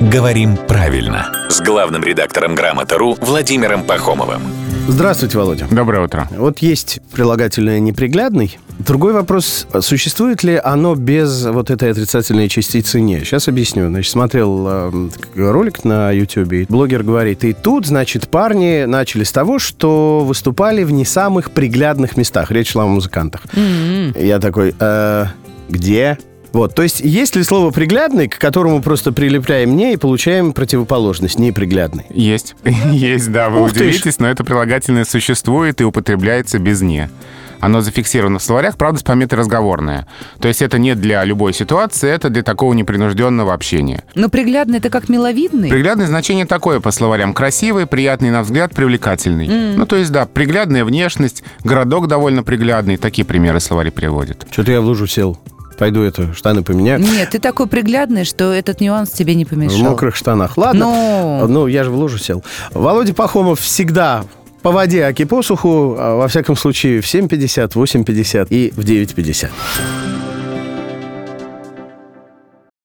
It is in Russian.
«Говорим правильно» с главным редактором «Грамота.ру» Владимиром Пахомовым. Здравствуйте, Володя. Доброе утро. Вот есть прилагательное «неприглядный». Другой вопрос, существует ли оно без вот этой отрицательной частицы «не»? Сейчас объясню. Значит, смотрел э, ролик на YouTube, и блогер говорит, и тут, значит, парни начали с того, что выступали в не самых приглядных местах. Речь шла о музыкантах. Mm-hmm. Я такой, э, где? Вот, то есть есть ли слово «приглядный», к которому просто прилепляем «не» и получаем противоположность «неприглядный»? Есть. Есть, да, вы Ух удивитесь, но это прилагательное существует и употребляется без «не». Оно зафиксировано в словарях, правда, с пометой разговорное. То есть это не для любой ситуации, это для такого непринужденного общения. Но приглядный это как миловидный? Приглядное значение такое по словарям. Красивый, приятный на взгляд, привлекательный. Mm. Ну, то есть, да, приглядная внешность, городок довольно приглядный. Такие примеры словари приводят. Что-то я в лужу сел. Пойду это штаны поменяю. Нет, ты такой приглядный, что этот нюанс тебе не помешал. В мокрых штанах. Ладно. Но... Ну, я же в лужу сел. Володя Пахомов всегда по воде, аки по суху, а во всяком случае, в 7.50, 8.50 и в 9.50.